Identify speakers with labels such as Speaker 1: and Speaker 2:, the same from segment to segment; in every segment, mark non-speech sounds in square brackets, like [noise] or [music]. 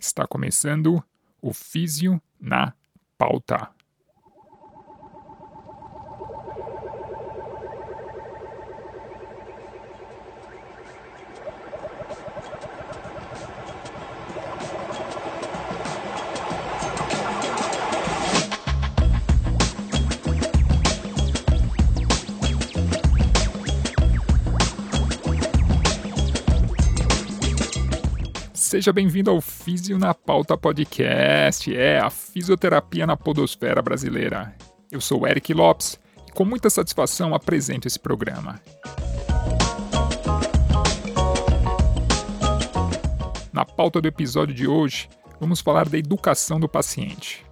Speaker 1: Está começando o Físio na Pauta. Seja bem-vindo ao Físio na Pauta Podcast, é a fisioterapia na podosfera brasileira. Eu sou Eric Lopes e com muita satisfação apresento esse programa. Na pauta do episódio de hoje, vamos falar da educação do paciente.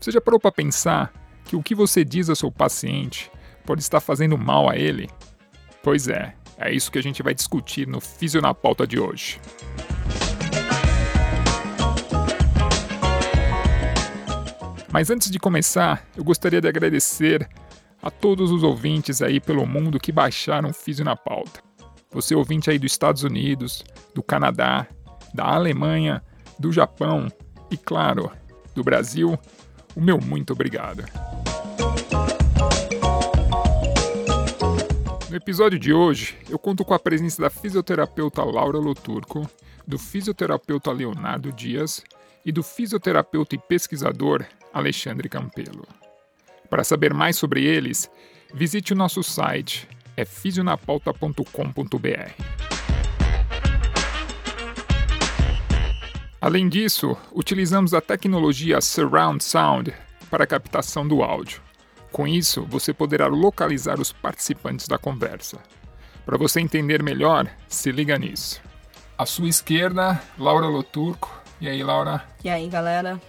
Speaker 1: Você já parou para pensar que o que você diz ao seu paciente pode estar fazendo mal a ele? Pois é, é isso que a gente vai discutir no Físio na Pauta de hoje. Mas antes de começar, eu gostaria de agradecer a todos os ouvintes aí pelo mundo que baixaram Físio na Pauta. Você ouvinte aí dos Estados Unidos, do Canadá, da Alemanha, do Japão e, claro, do Brasil, o meu muito obrigado. No episódio de hoje, eu conto com a presença da fisioterapeuta Laura Loturco, do fisioterapeuta Leonardo Dias e do fisioterapeuta e pesquisador Alexandre Campelo. Para saber mais sobre eles, visite o nosso site, é fisionapauta.com.br. Além disso, utilizamos a tecnologia Surround Sound para a captação do áudio. Com isso, você poderá localizar os participantes da conversa. Para você entender melhor, se liga nisso. À sua esquerda, Laura Loturco. E aí, Laura?
Speaker 2: E aí, galera?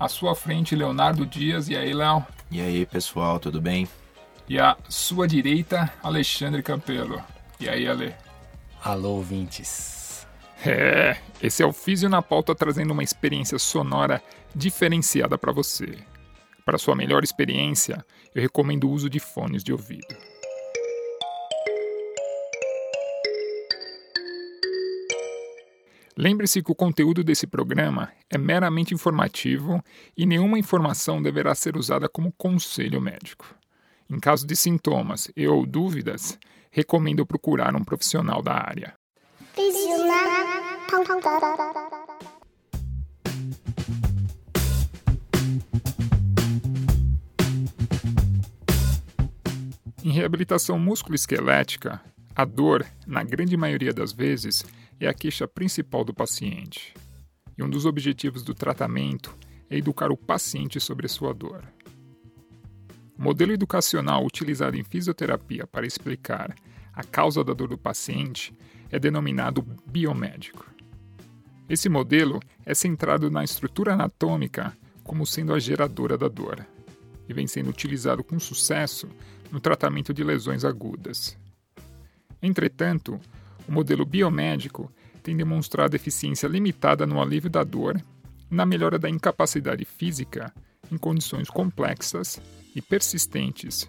Speaker 1: À sua frente, Leonardo Dias. E aí, Léo?
Speaker 3: E aí, pessoal, tudo bem?
Speaker 1: E à sua direita, Alexandre Campelo. E aí, Ale?
Speaker 4: Alô, ouvintes.
Speaker 1: É, esse é o Físio na Pauta trazendo uma experiência sonora diferenciada para você. Para sua melhor experiência, eu recomendo o uso de fones de ouvido. Lembre-se que o conteúdo desse programa é meramente informativo e nenhuma informação deverá ser usada como conselho médico. Em caso de sintomas e ou dúvidas, recomendo procurar um profissional da área. Em reabilitação musculoesquelética, a dor, na grande maioria das vezes, é a queixa principal do paciente. E um dos objetivos do tratamento é educar o paciente sobre sua dor. O modelo educacional utilizado em fisioterapia para explicar a causa da dor do paciente é denominado biomédico. Esse modelo é centrado na estrutura anatômica como sendo a geradora da dor e vem sendo utilizado com sucesso no tratamento de lesões agudas. Entretanto, o modelo biomédico tem demonstrado eficiência limitada no alívio da dor na melhora da incapacidade física em condições complexas e persistentes,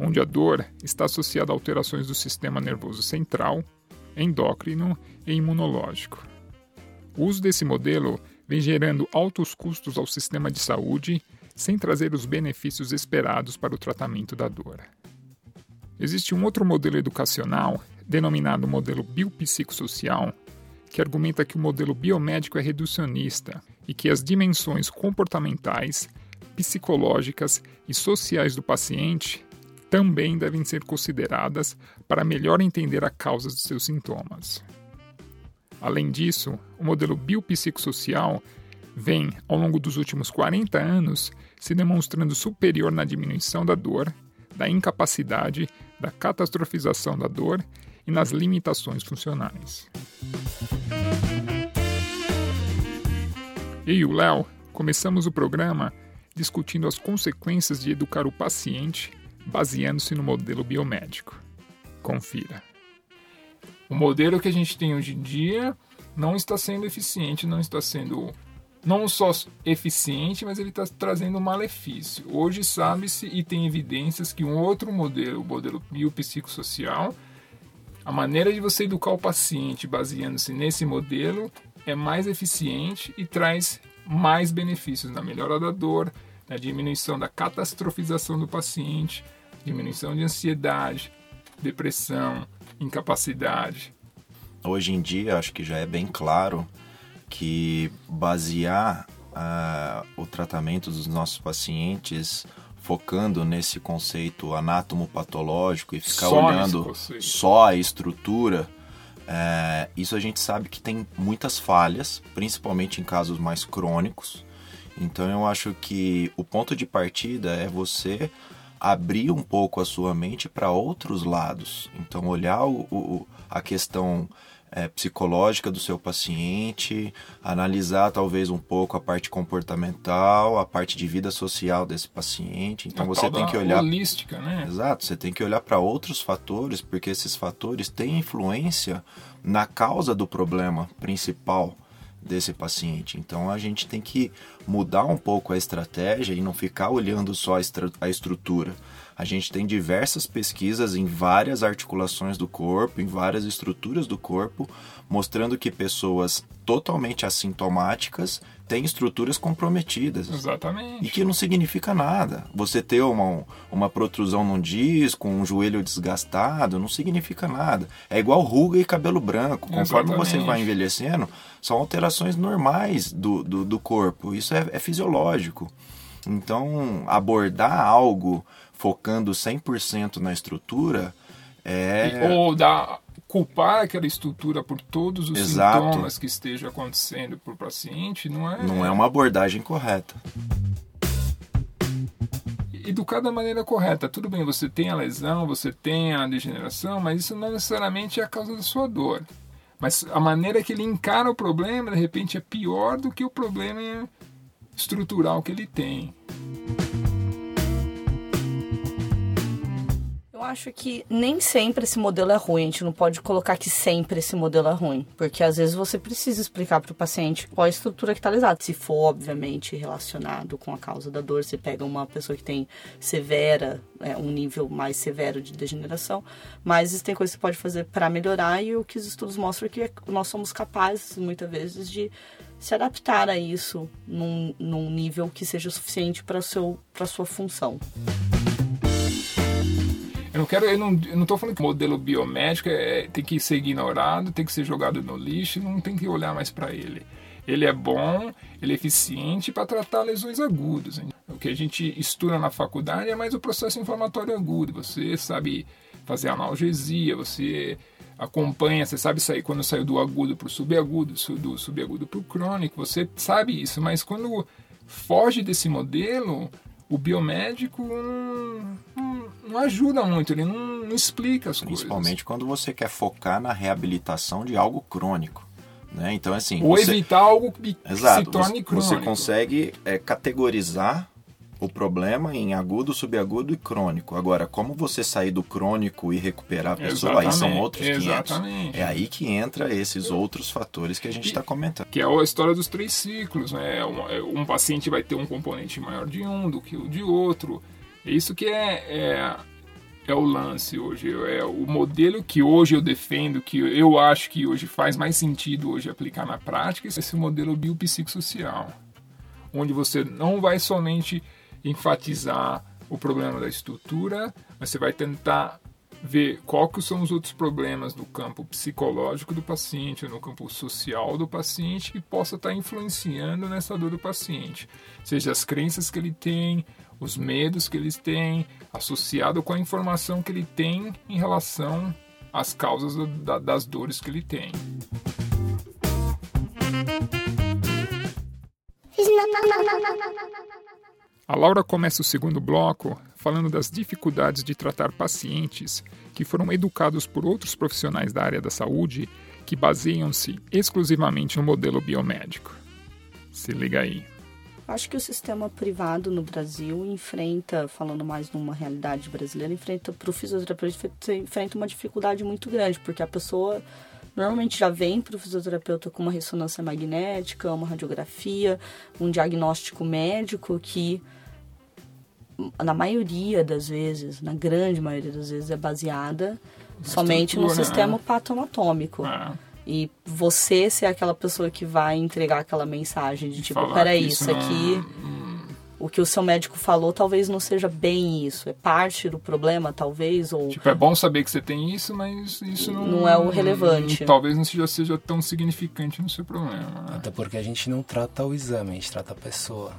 Speaker 1: onde a dor está associada a alterações do sistema nervoso central, endócrino e imunológico. O uso desse modelo vem gerando altos custos ao sistema de saúde sem trazer os benefícios esperados para o tratamento da dor. Existe um outro modelo educacional, denominado modelo biopsicossocial, que argumenta que o modelo biomédico é reducionista e que as dimensões comportamentais, psicológicas e sociais do paciente também devem ser consideradas para melhor entender a causa dos seus sintomas. Além disso, o modelo biopsicossocial vem, ao longo dos últimos 40 anos, se demonstrando superior na diminuição da dor, da incapacidade da catastrofização da dor e nas limitações funcionais. Eu e o Léo começamos o programa discutindo as consequências de educar o paciente baseando-se no modelo biomédico. Confira. O modelo que a gente tem hoje em dia não está sendo eficiente, não está sendo não só eficiente, mas ele está trazendo malefício. Hoje sabe-se e tem evidências que um outro modelo, o modelo biopsicossocial, a maneira de você educar o paciente baseando-se nesse modelo
Speaker 5: é mais eficiente e traz mais benefícios na melhora da dor, na diminuição da catastrofização do paciente, diminuição de ansiedade, depressão, incapacidade.
Speaker 3: Hoje em dia, acho que já é bem claro que basear uh, o tratamento dos nossos pacientes focando nesse conceito anátomo-patológico e ficar só olhando só a estrutura, é, isso a gente sabe que tem muitas falhas, principalmente em casos mais crônicos. Então eu acho que o ponto de partida é você abrir um pouco a sua mente para outros lados. Então olhar o, o, a questão é, psicológica do seu paciente, analisar talvez um pouco a parte comportamental, a parte de vida social desse paciente. Então a você tem que olhar
Speaker 5: holística, né?
Speaker 3: Exato, você tem que olhar para outros fatores, porque esses fatores têm influência na causa do problema principal desse paciente. Então a gente tem que mudar um pouco a estratégia e não ficar olhando só a estrutura a gente tem diversas pesquisas em várias articulações do corpo, em várias estruturas do corpo, mostrando que pessoas totalmente assintomáticas têm estruturas comprometidas.
Speaker 5: Exatamente.
Speaker 3: E que não significa nada. Você ter uma, uma protrusão num disco, um joelho desgastado, não significa nada. É igual ruga e cabelo branco. Conforme Exatamente. você vai envelhecendo, são alterações normais do, do, do corpo. Isso é, é fisiológico. Então, abordar algo focando 100% na estrutura, é...
Speaker 5: Ou da, culpar aquela estrutura por todos os Exato. sintomas que estejam acontecendo para o paciente não é...
Speaker 3: Não é uma abordagem correta.
Speaker 5: Educar da maneira correta. Tudo bem, você tem a lesão, você tem a degeneração, mas isso não necessariamente é a causa da sua dor. Mas a maneira que ele encara o problema, de repente, é pior do que o problema estrutural que ele tem.
Speaker 2: Acho que nem sempre esse modelo é ruim. A gente não pode colocar que sempre esse modelo é ruim. Porque às vezes você precisa explicar para o paciente qual a estrutura que está lesada. Se for, obviamente, relacionado com a causa da dor, você pega uma pessoa que tem severa, é, um nível mais severo de degeneração. Mas existem coisas que você pode fazer para melhorar. E o que os estudos mostram é que nós somos capazes, muitas vezes, de se adaptar a isso num, num nível que seja suficiente para sua função.
Speaker 5: Eu não quero, eu não, eu não tô falando que o modelo biomédico é, tem que ser ignorado, tem que ser jogado no lixo, não tem que olhar mais para ele. Ele é bom, ele é eficiente para tratar lesões agudas. O que a gente estuda na faculdade é mais o processo inflamatório agudo. Você sabe fazer analgesia, você acompanha, você sabe sair quando saiu do agudo para o subagudo, do subagudo para o crônico, você sabe isso, mas quando foge desse modelo, o biomédico não, não ajuda muito, ele não, não explica as
Speaker 3: Principalmente
Speaker 5: coisas.
Speaker 3: Principalmente quando você quer focar na reabilitação de algo crônico. Né? Então, assim.
Speaker 5: Ou
Speaker 3: você...
Speaker 5: evitar algo que
Speaker 3: Exato,
Speaker 5: se torne
Speaker 3: você,
Speaker 5: crônico.
Speaker 3: Você consegue é, categorizar o problema em agudo, subagudo e crônico. Agora, como você sair do crônico e recuperar a pessoa,
Speaker 5: exatamente,
Speaker 3: aí são outros 500.
Speaker 5: Exatamente.
Speaker 3: É aí que entra esses outros fatores que a gente está comentando.
Speaker 5: Que é a história dos três ciclos. Né? Um, é, um, paciente vai ter um componente maior de um do que o de outro. É isso que é, é, é o lance hoje. É o modelo que hoje eu defendo, que eu acho que hoje faz mais sentido hoje aplicar na prática, esse modelo biopsicossocial. Onde você não vai somente enfatizar o problema da estrutura, mas você vai tentar ver qual que são os outros problemas no campo psicológico do paciente, no campo social do paciente, que possa estar influenciando nessa dor do paciente. Seja as crenças que ele tem, os medos que eles têm, associado com a informação que ele tem em relação às causas das dores que ele tem. A Laura começa o segundo bloco falando das dificuldades de tratar pacientes que foram educados por outros profissionais da área da saúde que baseiam-se exclusivamente no modelo biomédico. Se liga aí.
Speaker 2: Acho que o sistema privado no Brasil enfrenta, falando mais numa realidade brasileira, enfrenta para o fisioterapeuta enfrenta uma dificuldade muito grande, porque a pessoa normalmente já vem para o fisioterapeuta com uma ressonância magnética, uma radiografia, um diagnóstico médico que na maioria das vezes, na grande maioria das vezes, é baseada somente no sistema patoanatômico.
Speaker 5: É.
Speaker 2: E você ser aquela pessoa que vai entregar aquela mensagem de tipo,
Speaker 5: Falar
Speaker 2: peraí,
Speaker 5: que
Speaker 2: isso
Speaker 5: não-
Speaker 2: aqui, o que o seu médico falou talvez não seja bem isso. É parte do problema, talvez, ou
Speaker 5: Tipo, é bom saber que você tem isso, mas isso não,
Speaker 2: Não é o relevante.
Speaker 5: talvez não seja, seja tão significante no seu problema. né?
Speaker 4: Até porque a gente não trata o exame, a gente trata a pessoa.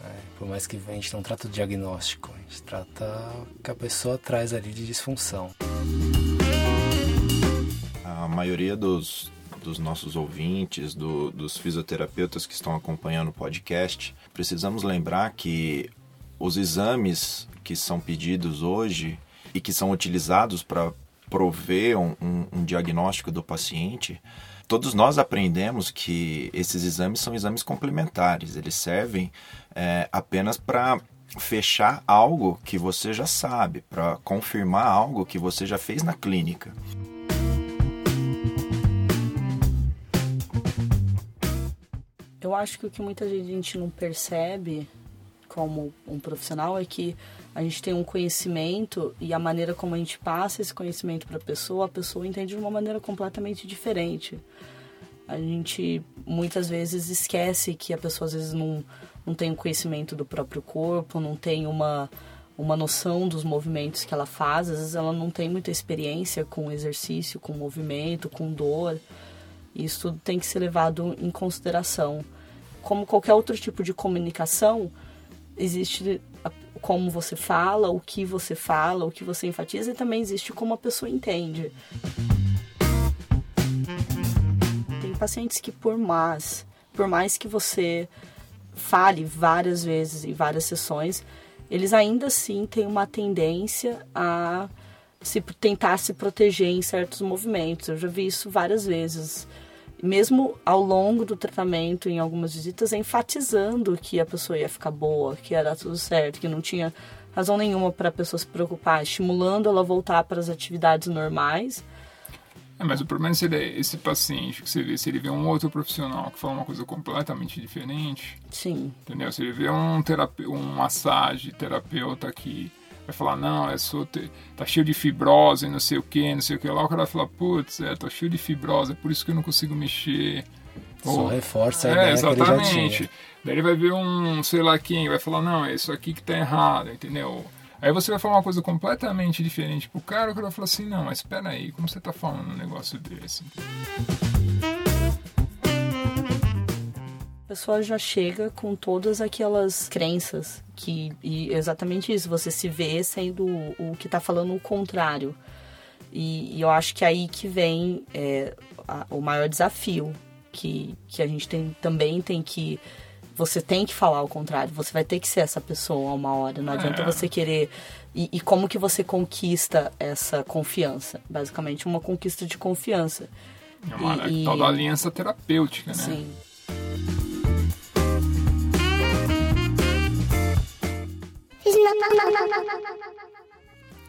Speaker 4: Né? Por mais que a gente não trata o diagnóstico, a gente trata o que a pessoa traz ali de disfunção.
Speaker 3: A maioria dos, dos nossos ouvintes, do- dos fisioterapeutas que estão acompanhando o podcast, precisamos lembrar que os exames que são pedidos hoje e que são utilizados para prover um, um- um diagnóstico do paciente, todos nós aprendemos que esses exames são exames complementares, eles servem é, apenas para fechar algo que você já sabe, para confirmar algo que você já fez na clínica.
Speaker 2: Eu acho que o que muita gente não percebe como um profissional é que a gente tem um conhecimento e a maneira como a gente passa esse conhecimento para a pessoa, a pessoa entende de uma maneira completamente diferente. A gente muitas vezes esquece que a pessoa às vezes não, não tem um conhecimento do próprio corpo, não tem uma, uma noção dos movimentos que ela faz, às vezes ela não tem muita experiência com exercício, com movimento, com dor. Isso tudo tem que ser levado em consideração. Como qualquer outro tipo de comunicação, existe como você fala, o que você fala, o que você enfatiza e também existe como a pessoa entende. Tem pacientes que por mais, por mais que você fale várias vezes em várias sessões, eles ainda assim têm uma tendência a se tentar se proteger em certos movimentos. Eu já vi isso várias vezes. Mesmo ao longo do tratamento, em algumas visitas, enfatizando que a pessoa ia ficar boa, que ia dar tudo certo, que não tinha razão nenhuma para a pessoa se preocupar, estimulando ela a voltar para as atividades normais.
Speaker 5: É, mas o problema é se ele- esse paciente, que você vê, se ele vê um outro profissional que fala uma coisa completamente diferente,
Speaker 2: Sim,
Speaker 5: entendeu? Se ele vê um, terape, um massage terapeuta que vai falar, não, é só tá cheio de fibrose, não sei o que, não sei o que lá, o cara vai falar, putz, é, tô cheio de fibrose, é por isso que eu não consigo mexer.
Speaker 4: Só
Speaker 5: Ou-
Speaker 4: reforça a
Speaker 5: é,
Speaker 4: que
Speaker 5: exatamente.
Speaker 4: tinha.
Speaker 5: Daí ele vai ver um, sei lá quem, vai falar, não, é isso aqui que tá errado, entendeu? Aí você vai falar uma coisa completamente diferente pro cara, o cara vai falar assim, não, mas espera aí, como você tá falando um negócio desse?
Speaker 2: Pessoa já chega com todas aquelas crenças que e exatamente isso, você se vê sendo o, o que está falando o contrário. E, e eu acho que é aí que vem é, a- o maior desafio que, que a gente tem, também tem que você tem que falar o contrário, você vai ter que ser essa pessoa uma hora, não adianta
Speaker 5: É.
Speaker 2: você querer e, e como que você conquista essa confiança? Basicamente uma conquista de confiança.
Speaker 5: É uma
Speaker 2: E- e-
Speaker 5: tal da aliança terapêutica, né?
Speaker 2: Sim.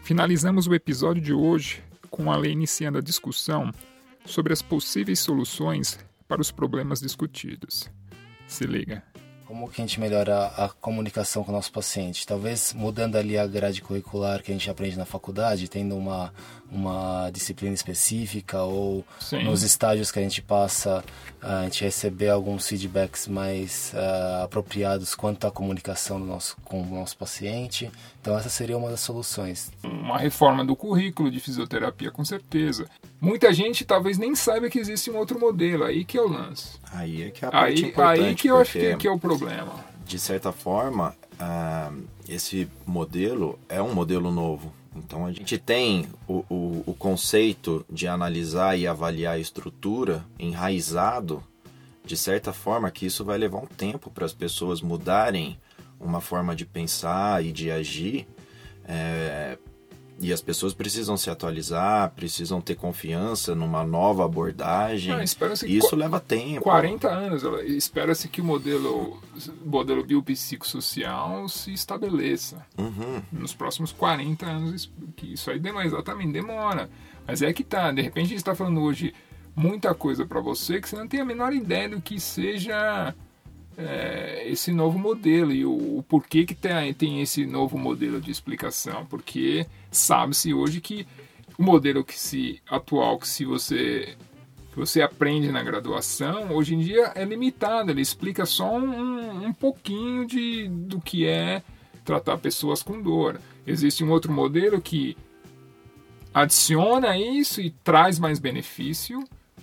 Speaker 5: Finalizamos o episódio de hoje com a lei iniciando a discussão sobre as possíveis soluções para os problemas discutidos. Se liga.
Speaker 4: Como que a gente melhora a comunicação com o nosso paciente? Talvez mudando ali a grade curricular que a gente aprende na faculdade, tendo uma, uma disciplina específica ou
Speaker 5: Sim.
Speaker 4: nos estágios que a gente passa, a gente receber alguns feedbacks mais ah, apropriados quanto à comunicação do nosso, com o nosso paciente. Então essa seria uma das soluções.
Speaker 5: Uma reforma do currículo de fisioterapia, com certeza. Muita gente talvez nem saiba que existe um outro modelo, aí que é o lance.
Speaker 3: Aí é que é a parte
Speaker 5: Aí,
Speaker 3: importante.
Speaker 5: aí que eu acho que, é o problema.
Speaker 3: De certa forma, ah, esse modelo é um modelo novo. Então a gente tem o, o, o conceito de analisar e avaliar a estrutura enraizado, de certa forma que isso vai levar um tempo para as pessoas mudarem uma forma de pensar e de agir. é, e as pessoas precisam se atualizar, precisam ter confiança numa nova abordagem.
Speaker 5: Ah, que
Speaker 3: e isso leva tempo.
Speaker 5: 40 anos, espera-se que o modelo, modelo biopsicossocial se estabeleça.
Speaker 3: Uhum.
Speaker 5: nos próximos 40 anos, isso- que isso aí demora, exatamente, demora. Mas é que tá, de repente a gente está falando hoje muita coisa para você que você não tem a menor ideia do que seja é, esse novo modelo e o, o porquê que tem, tem esse novo modelo de explicação. Porque sabe-se hoje que o modelo que se atual, que se você que você aprende na graduação, hoje em dia é limitado, ele explica só um, um pouquinho de, do que é tratar pessoas com dor. Existe um outro modelo que adiciona isso e traz mais benefício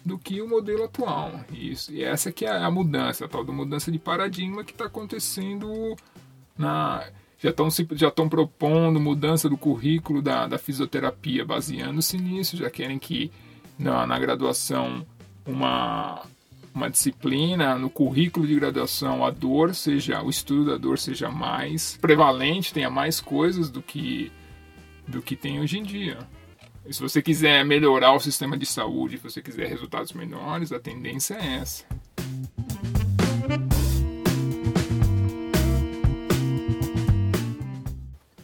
Speaker 5: do que o modelo atual. Isso, e essa que é a mudança, a tal da mudança de paradigma que está acontecendo na já estão já estão propondo mudança do currículo da, da fisioterapia baseando-se nisso, já querem que na, na graduação uma uma disciplina no currículo de graduação a dor seja o estudo da dor seja mais prevalente, tenha mais coisas do que do que tem hoje em dia. E se você quiser melhorar o sistema de saúde, se você quiser resultados melhores, a tendência é essa.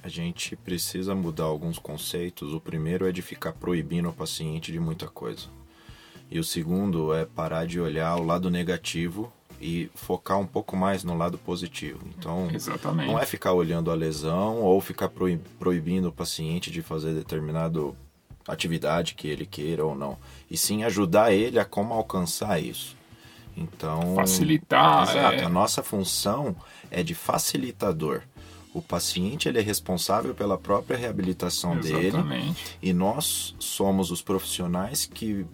Speaker 3: A gente precisa mudar alguns conceitos. O primeiro é de ficar proibindo o paciente de muita coisa. E o segundo é parar de olhar o lado negativo e focar um pouco mais no lado positivo. Então,
Speaker 5: Exatamente.
Speaker 3: não é ficar olhando a lesão ou ficar proibindo o paciente de fazer determinado atividade que ele queira ou não, e sim ajudar ele a como alcançar isso. Então,
Speaker 5: facilitar.
Speaker 3: Exato,
Speaker 5: é...
Speaker 3: a nossa função é de facilitador. O paciente ele é responsável pela própria reabilitação
Speaker 5: Exatamente.
Speaker 3: dele e nós somos os profissionais que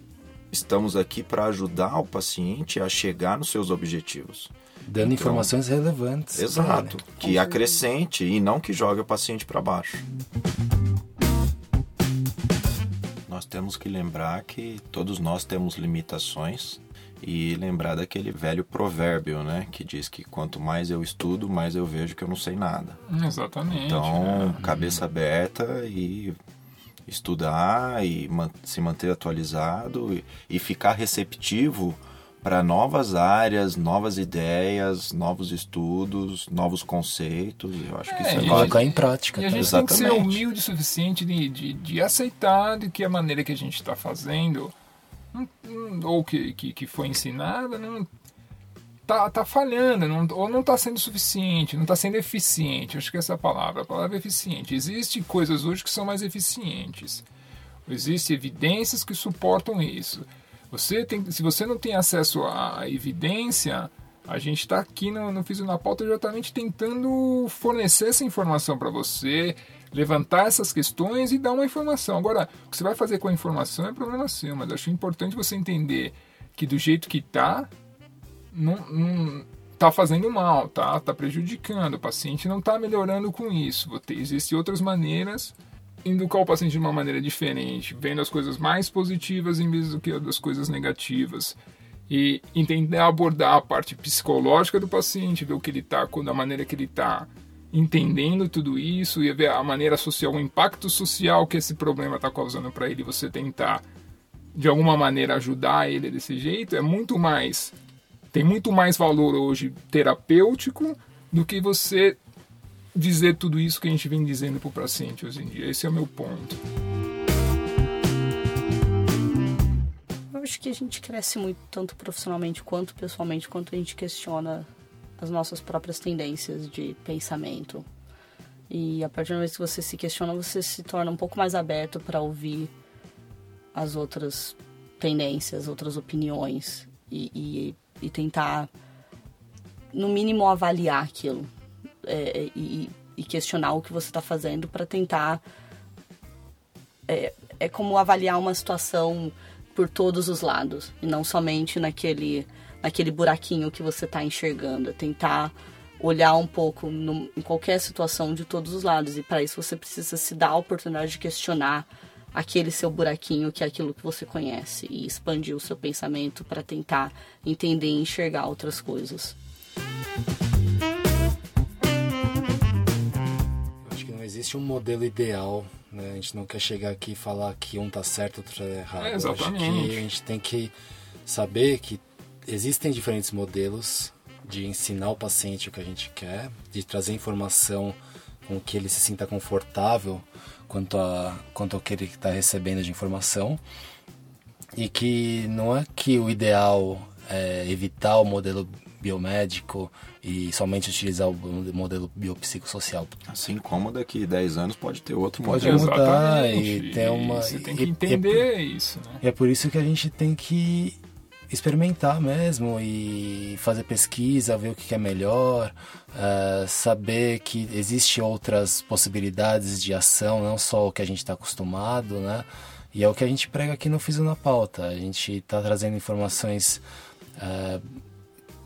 Speaker 3: estamos aqui para ajudar o paciente a chegar nos seus objetivos.
Speaker 4: Dando então, informações relevantes.
Speaker 3: Exato, que acrescente e não que jogue o paciente para baixo temos que lembrar que todos nós temos limitações e lembrar daquele velho provérbio, né, que diz que quanto mais eu estudo, mais eu vejo que eu não sei nada.
Speaker 5: Exatamente.
Speaker 3: Então, é. cabeça aberta e estudar e se manter atualizado e, e ficar receptivo para novas áreas, novas ideias, novos estudos, novos conceitos. Eu acho que
Speaker 4: é,
Speaker 3: isso é
Speaker 4: colocar em prática.
Speaker 5: E a gente Exatamente. tem que ser humilde o suficiente de, de, de aceitar de que a maneira que a gente está fazendo ou que, que, que foi ensinada não tá, tá falhando, não, ou não está sendo suficiente, não está sendo eficiente. Acho que essa é a palavra, a palavra é eficiente. Existem coisas hoje que são mais eficientes. Existem evidências que suportam isso. Você tem, se você não tem acesso à evidência, a gente está aqui no, no Físio na Pauta exatamente tentando fornecer essa informação para você, levantar essas questões e dar uma informação. Agora, o que você vai fazer com a informação é problema seu, mas acho importante você entender que do jeito que está, não, não tá fazendo mal, tá? Tá prejudicando. O paciente não está melhorando com isso. Existem outras maneiras educar o paciente de uma maneira diferente, vendo as coisas mais positivas em vez do que as coisas negativas. E entender abordar a parte psicológica do paciente, ver o que ele está, da maneira que ele está entendendo tudo isso e ver a maneira social, o impacto social que esse problema está causando para ele, você tentar de alguma maneira ajudar ele desse jeito, é muito mais tem muito mais valor hoje terapêutico do que você dizer tudo isso que a gente vem dizendo para o paciente hoje em dia. Esse é o meu ponto.
Speaker 2: Eu acho que a gente cresce muito, tanto profissionalmente quanto pessoalmente, quanto a gente questiona as nossas próprias tendências de pensamento. E a partir do momento que você se questiona, você se torna um pouco mais aberto para ouvir as outras tendências, outras opiniões e, e, e tentar, no mínimo, avaliar aquilo é, e, e, questionar o que você está fazendo para tentar. É, é como avaliar uma situação por todos os lados e não somente naquele, naquele buraquinho que você está enxergando. É tentar olhar um pouco no, em qualquer situação de todos os lados e para isso você precisa se dar a oportunidade de questionar aquele seu buraquinho que é aquilo que você conhece e expandir o seu pensamento para tentar entender e enxergar outras coisas.
Speaker 4: Existe um modelo ideal, né? A gente não quer chegar aqui e falar que um tá certo, outro tá errado.
Speaker 5: É, exatamente.
Speaker 4: acho que a gente tem que saber que existem diferentes modelos de ensinar o paciente o que a gente quer, de trazer informação com que ele se sinta confortável quanto, a, quanto ao que ele está recebendo de informação. E que não é que o ideal é, evitar o modelo biomédico e somente utilizar o modelo biopsicossocial.
Speaker 3: Assim como daqui 10 anos pode ter outro
Speaker 4: pode
Speaker 3: modelo.
Speaker 4: Pode mudar e ter uma...
Speaker 1: Você tem que entender
Speaker 4: e,
Speaker 1: isso, né?
Speaker 4: E é por isso que a gente tem que experimentar mesmo e fazer pesquisa, ver o que é melhor, uh, saber que existe outras possibilidades de ação, não só o que a gente está acostumado, né? E é o que a gente prega aqui no Fiso na Pauta. A gente está trazendo informações uh,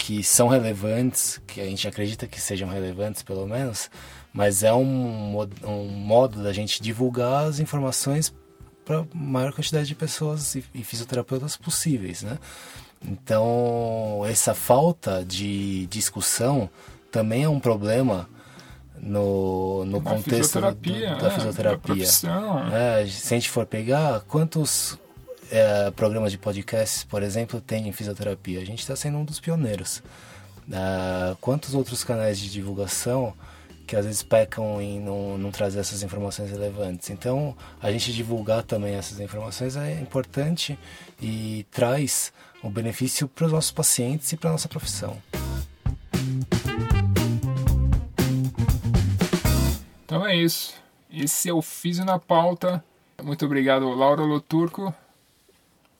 Speaker 4: que são relevantes, que a gente acredita que sejam relevantes pelo menos, mas é um, um modo da gente divulgar as informações para a maior quantidade de pessoas e, e fisioterapeutas possíveis, né? Então, essa falta de discussão também é um problema no, no contexto
Speaker 1: fisioterapia,
Speaker 4: do, da
Speaker 1: é,
Speaker 4: fisioterapia.
Speaker 1: Da
Speaker 4: é, se a gente for pegar, quantos é, programas de podcasts, por exemplo, tem em fisioterapia? A gente está sendo um dos pioneiros. É, quantos outros canais de divulgação que às vezes pecam em não, não trazer essas informações relevantes? Então, a gente divulgar também essas informações é importante e traz o um benefício para os nossos pacientes e para a nossa profissão.
Speaker 1: Então é isso. Esse é o Físio na Pauta. Muito obrigado, Laura Loturco.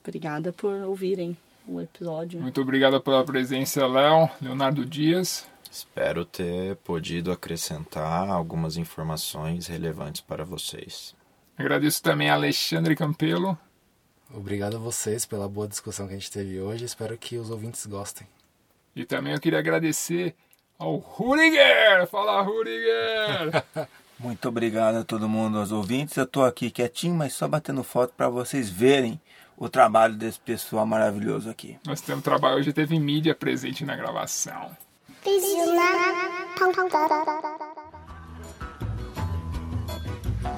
Speaker 2: Obrigada por ouvirem o episódio.
Speaker 1: Muito obrigado pela presença, Léo, Leonardo Dias.
Speaker 3: Espero ter podido acrescentar algumas informações relevantes para vocês.
Speaker 1: Agradeço também a Alexandre Campelo.
Speaker 4: Obrigado a vocês pela boa discussão que a gente teve hoje. Espero que os ouvintes gostem.
Speaker 1: E também eu queria agradecer ao Rudiger. Fala, Rudiger! [laughs]
Speaker 6: Muito obrigado a todo mundo, aos ouvintes. Eu estou aqui quietinho, mas só batendo foto para vocês verem o trabalho desse pessoal maravilhoso aqui.
Speaker 1: Nós temos trabalho, hoje teve mídia presente na gravação.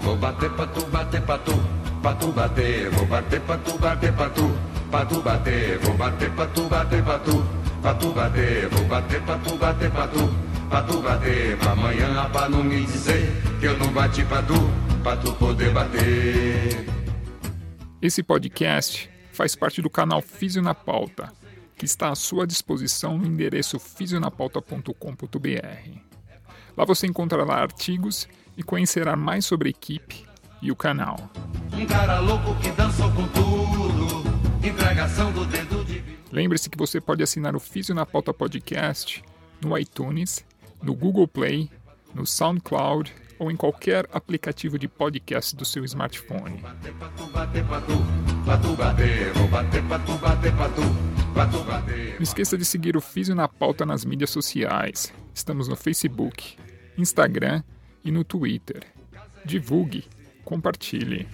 Speaker 7: Vou bater pra tu, bater pra tu, pra tu bater, vou bater pra tu, bater pra tu, pra tu bater, vou bater pra tu, bater pra tu, pra tu bater, vou bater pra tu, bater pra tu, pra tu bater, pra amanhã pra não me dizer que eu não bati pra tu, pra tu poder bater.
Speaker 1: Esse podcast faz parte do canal Físio na Pauta, que está à sua disposição no endereço fisionapauta.com.br. Lá você encontrará artigos e conhecerá mais sobre a equipe e o canal.
Speaker 7: Um cara louco que dançou com tudo, entregação do dedo de...
Speaker 1: Lembre-se que você pode assinar o Físio na Pauta Podcast no iTunes, no Google Play, no SoundCloud ou em qualquer aplicativo de podcast do seu smartphone. Não esqueça de seguir o Físio na Pauta nas mídias sociais. Estamos no Facebook, Instagram e no Twitter. Divulgue, compartilhe.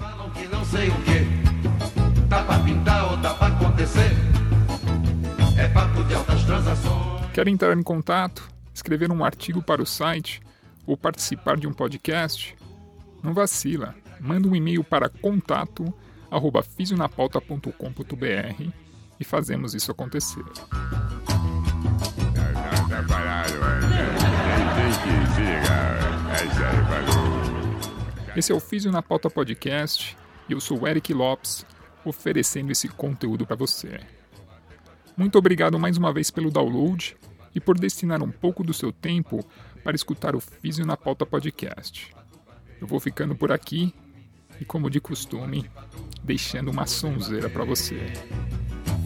Speaker 1: Quer entrar em contato, escrever um artigo para o site ou participar de um podcast? Não vacila. Manda um e-mail para contato arroba fisionapauta.com.br e fazemos isso acontecer. Esse é o Físio na Pauta Podcast e eu sou o Eric Lopes, oferecendo esse conteúdo para você. Muito obrigado mais uma vez pelo download e por destinar um pouco do seu tempo para escutar o Físio na Pauta Podcast. Eu vou ficando por aqui e, como de costume, deixando uma sonzeira para você.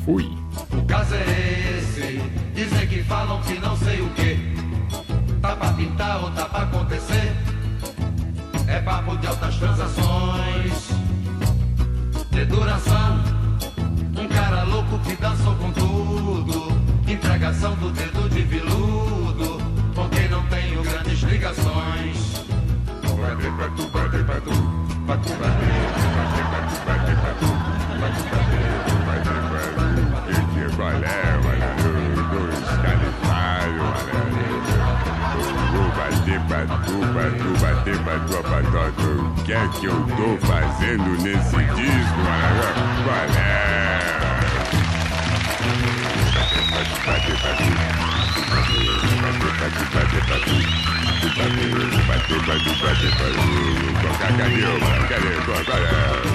Speaker 1: Fui!
Speaker 7: O caso é esse, dizem que falam que não sei o que. Tá pra pintar ou tá pra acontecer? É papo de altas transações, de duração. Um cara louco que dançou com tudo, entregação do dedo de viludo, com quem não tenho grandes ligações.
Speaker 8: Esse balé, mano, dos califários, mano. Bater pra tu, pra tu, bater pra tu, pra tu. O que é que eu tô fazendo nesse disco, mano? Balé. Bater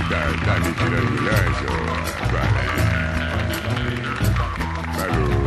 Speaker 8: Tá, tá me tirando o lanche, ô? Qual é? Falou.